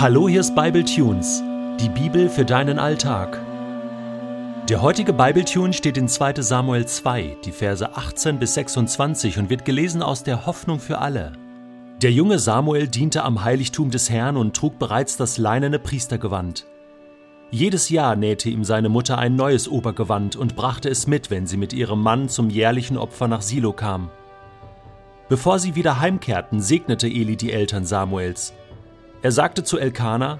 Hallo, hier ist Bible Tunes, die Bibel für deinen Alltag. Der heutige Bible Tune steht in 2. Samuel 2, die Verse 18 bis 26 und wird gelesen aus der Hoffnung für alle. Der junge Samuel diente am Heiligtum des Herrn und trug bereits das leinene Priestergewand. Jedes Jahr nähte ihm seine Mutter ein neues Obergewand und brachte es mit, wenn sie mit ihrem Mann zum jährlichen Opfer nach Silo kam. Bevor sie wieder heimkehrten, segnete Eli die Eltern Samuels. Er sagte zu Elkana,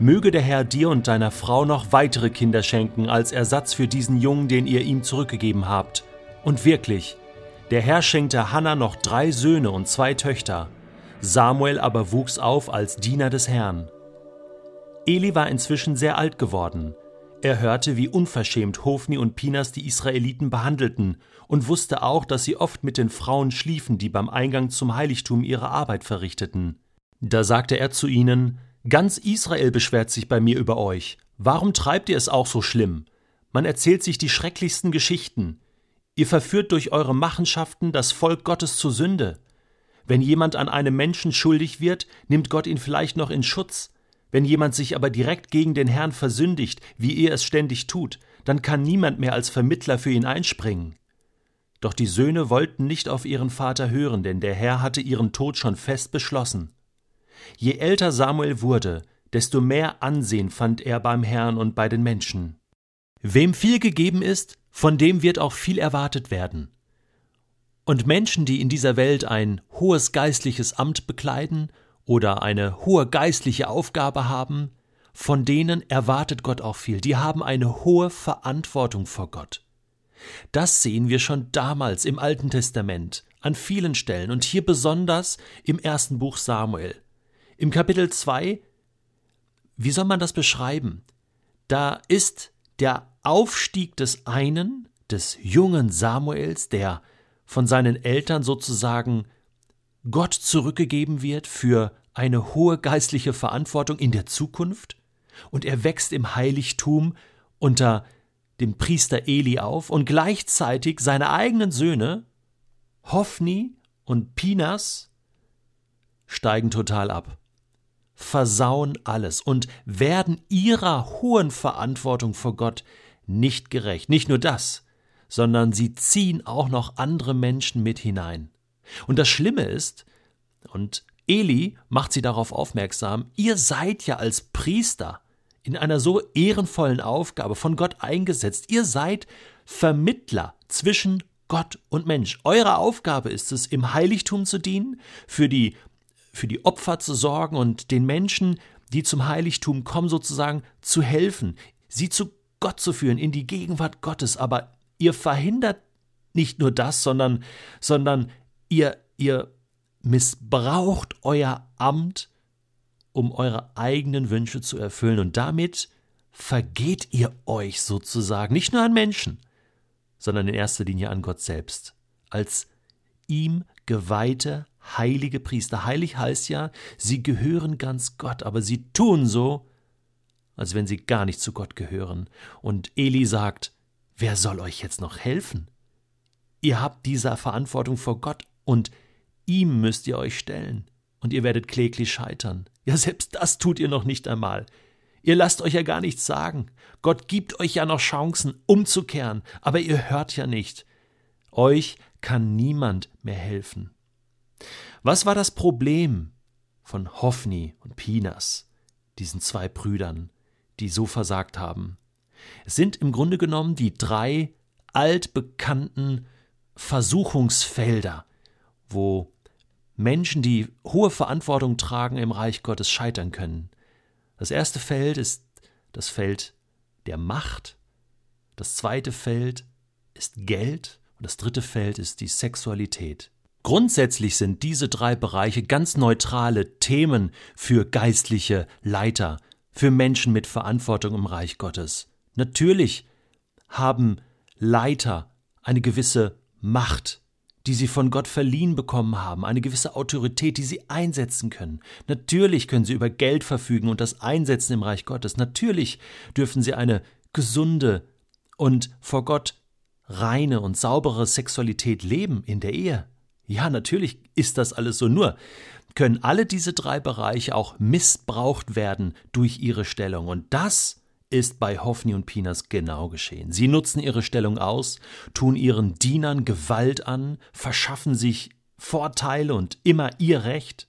Möge der Herr dir und deiner Frau noch weitere Kinder schenken als Ersatz für diesen Jungen, den ihr ihm zurückgegeben habt. Und wirklich, der Herr schenkte Hannah noch drei Söhne und zwei Töchter. Samuel aber wuchs auf als Diener des Herrn. Eli war inzwischen sehr alt geworden. Er hörte, wie unverschämt Hofni und Pinas die Israeliten behandelten und wusste auch, dass sie oft mit den Frauen schliefen, die beim Eingang zum Heiligtum ihre Arbeit verrichteten. Da sagte er zu ihnen, Ganz Israel beschwert sich bei mir über euch. Warum treibt ihr es auch so schlimm? Man erzählt sich die schrecklichsten Geschichten. Ihr verführt durch eure Machenschaften das Volk Gottes zur Sünde. Wenn jemand an einem Menschen schuldig wird, nimmt Gott ihn vielleicht noch in Schutz. Wenn jemand sich aber direkt gegen den Herrn versündigt, wie ihr es ständig tut, dann kann niemand mehr als Vermittler für ihn einspringen. Doch die Söhne wollten nicht auf ihren Vater hören, denn der Herr hatte ihren Tod schon fest beschlossen. Je älter Samuel wurde, desto mehr Ansehen fand er beim Herrn und bei den Menschen. Wem viel gegeben ist, von dem wird auch viel erwartet werden. Und Menschen, die in dieser Welt ein hohes geistliches Amt bekleiden oder eine hohe geistliche Aufgabe haben, von denen erwartet Gott auch viel. Die haben eine hohe Verantwortung vor Gott. Das sehen wir schon damals im Alten Testament an vielen Stellen und hier besonders im ersten Buch Samuel. Im Kapitel 2, wie soll man das beschreiben? Da ist der Aufstieg des einen, des jungen Samuels, der von seinen Eltern sozusagen Gott zurückgegeben wird für eine hohe geistliche Verantwortung in der Zukunft, und er wächst im Heiligtum unter dem Priester Eli auf und gleichzeitig seine eigenen Söhne, Hophni und Pinas, steigen total ab versauen alles und werden ihrer hohen Verantwortung vor Gott nicht gerecht. Nicht nur das, sondern sie ziehen auch noch andere Menschen mit hinein. Und das Schlimme ist, und Eli macht sie darauf aufmerksam, ihr seid ja als Priester in einer so ehrenvollen Aufgabe von Gott eingesetzt. Ihr seid Vermittler zwischen Gott und Mensch. Eure Aufgabe ist es, im Heiligtum zu dienen, für die für die Opfer zu sorgen und den Menschen, die zum Heiligtum kommen, sozusagen zu helfen, sie zu Gott zu führen, in die Gegenwart Gottes. Aber ihr verhindert nicht nur das, sondern, sondern ihr, ihr missbraucht euer Amt, um eure eigenen Wünsche zu erfüllen. Und damit vergeht ihr euch sozusagen nicht nur an Menschen, sondern in erster Linie an Gott selbst, als ihm geweihte heilige Priester. Heilig heißt ja, sie gehören ganz Gott, aber sie tun so, als wenn sie gar nicht zu Gott gehören. Und Eli sagt, wer soll euch jetzt noch helfen? Ihr habt diese Verantwortung vor Gott und ihm müsst ihr euch stellen. Und ihr werdet kläglich scheitern. Ja, selbst das tut ihr noch nicht einmal. Ihr lasst euch ja gar nichts sagen. Gott gibt euch ja noch Chancen, umzukehren, aber ihr hört ja nicht. Euch kann niemand mehr helfen. Was war das Problem von Hophni und Pinas, diesen zwei Brüdern, die so versagt haben? Es sind im Grunde genommen die drei altbekannten Versuchungsfelder, wo Menschen, die hohe Verantwortung tragen im Reich Gottes, scheitern können. Das erste Feld ist das Feld der Macht, das zweite Feld ist Geld und das dritte Feld ist die Sexualität. Grundsätzlich sind diese drei Bereiche ganz neutrale Themen für geistliche Leiter, für Menschen mit Verantwortung im Reich Gottes. Natürlich haben Leiter eine gewisse Macht, die sie von Gott verliehen bekommen haben, eine gewisse Autorität, die sie einsetzen können. Natürlich können sie über Geld verfügen und das einsetzen im Reich Gottes. Natürlich dürfen sie eine gesunde und vor Gott reine und saubere Sexualität leben in der Ehe. Ja, natürlich ist das alles so. Nur können alle diese drei Bereiche auch missbraucht werden durch ihre Stellung. Und das ist bei Hoffni und Pinas genau geschehen. Sie nutzen ihre Stellung aus, tun ihren Dienern Gewalt an, verschaffen sich Vorteile und immer ihr Recht.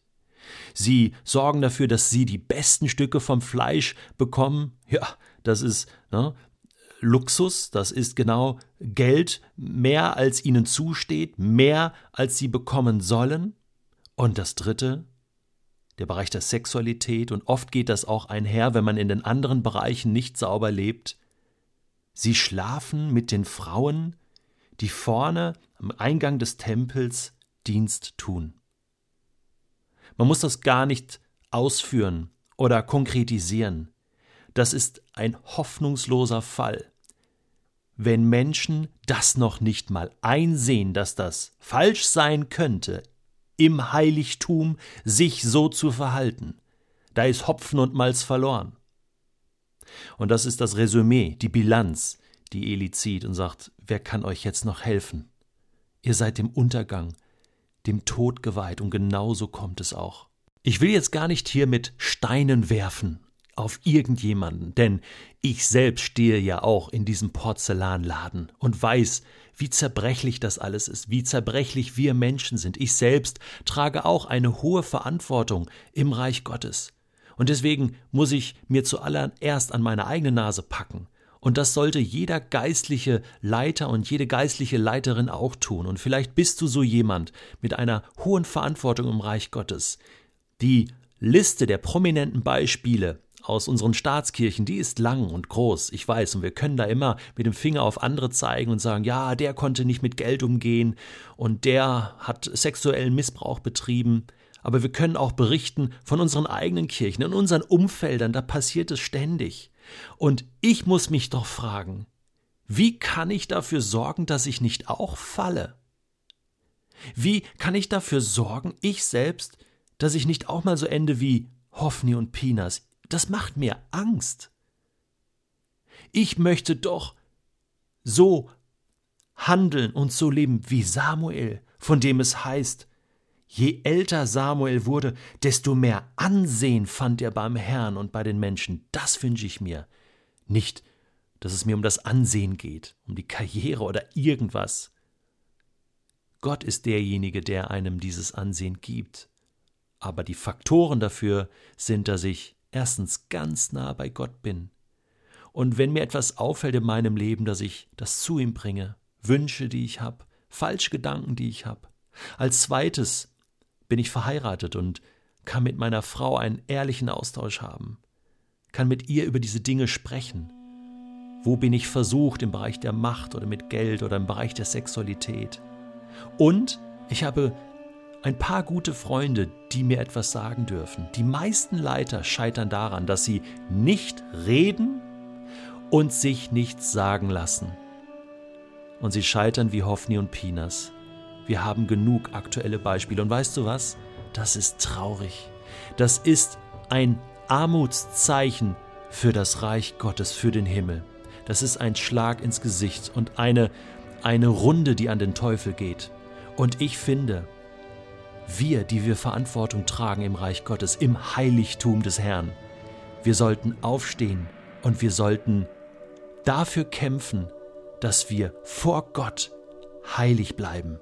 Sie sorgen dafür, dass sie die besten Stücke vom Fleisch bekommen. Ja, das ist ne, Luxus, das ist genau Geld, mehr als ihnen zusteht, mehr als sie bekommen sollen. Und das Dritte, der Bereich der Sexualität, und oft geht das auch einher, wenn man in den anderen Bereichen nicht sauber lebt. Sie schlafen mit den Frauen, die vorne am Eingang des Tempels Dienst tun. Man muss das gar nicht ausführen oder konkretisieren. Das ist ein hoffnungsloser Fall. Wenn Menschen das noch nicht mal einsehen, dass das falsch sein könnte, im Heiligtum sich so zu verhalten. Da ist Hopfen und Malz verloren. Und das ist das Resümee, die Bilanz, die Eli zieht und sagt, wer kann euch jetzt noch helfen? Ihr seid dem Untergang, dem Tod geweiht und genauso kommt es auch. Ich will jetzt gar nicht hier mit Steinen werfen auf irgendjemanden, denn ich selbst stehe ja auch in diesem Porzellanladen und weiß, wie zerbrechlich das alles ist, wie zerbrechlich wir Menschen sind. Ich selbst trage auch eine hohe Verantwortung im Reich Gottes. Und deswegen muss ich mir zuallererst an meine eigene Nase packen. Und das sollte jeder geistliche Leiter und jede geistliche Leiterin auch tun. Und vielleicht bist du so jemand mit einer hohen Verantwortung im Reich Gottes. Die Liste der prominenten Beispiele aus unseren Staatskirchen, die ist lang und groß, ich weiß, und wir können da immer mit dem Finger auf andere zeigen und sagen, ja, der konnte nicht mit Geld umgehen und der hat sexuellen Missbrauch betrieben. Aber wir können auch berichten von unseren eigenen Kirchen, in unseren Umfeldern, da passiert es ständig. Und ich muss mich doch fragen, wie kann ich dafür sorgen, dass ich nicht auch falle? Wie kann ich dafür sorgen, ich selbst, dass ich nicht auch mal so ende wie Hoffni und Pinas, das macht mir Angst. Ich möchte doch so handeln und so leben wie Samuel, von dem es heißt, je älter Samuel wurde, desto mehr Ansehen fand er beim Herrn und bei den Menschen. Das wünsche ich mir. Nicht, dass es mir um das Ansehen geht, um die Karriere oder irgendwas. Gott ist derjenige, der einem dieses Ansehen gibt. Aber die Faktoren dafür sind, dass ich erstens ganz nah bei Gott bin. Und wenn mir etwas auffällt in meinem Leben, dass ich das zu ihm bringe, Wünsche, die ich habe, Falschgedanken, die ich habe. Als zweites bin ich verheiratet und kann mit meiner Frau einen ehrlichen Austausch haben, kann mit ihr über diese Dinge sprechen. Wo bin ich versucht im Bereich der Macht oder mit Geld oder im Bereich der Sexualität? Und ich habe ein paar gute Freunde, die mir etwas sagen dürfen. Die meisten Leiter scheitern daran, dass sie nicht reden und sich nichts sagen lassen. Und sie scheitern wie Hoffni und Pinas. Wir haben genug aktuelle Beispiele. Und weißt du was? Das ist traurig. Das ist ein Armutszeichen für das Reich Gottes, für den Himmel. Das ist ein Schlag ins Gesicht und eine, eine Runde, die an den Teufel geht. Und ich finde, wir, die wir Verantwortung tragen im Reich Gottes, im Heiligtum des Herrn, wir sollten aufstehen und wir sollten dafür kämpfen, dass wir vor Gott heilig bleiben.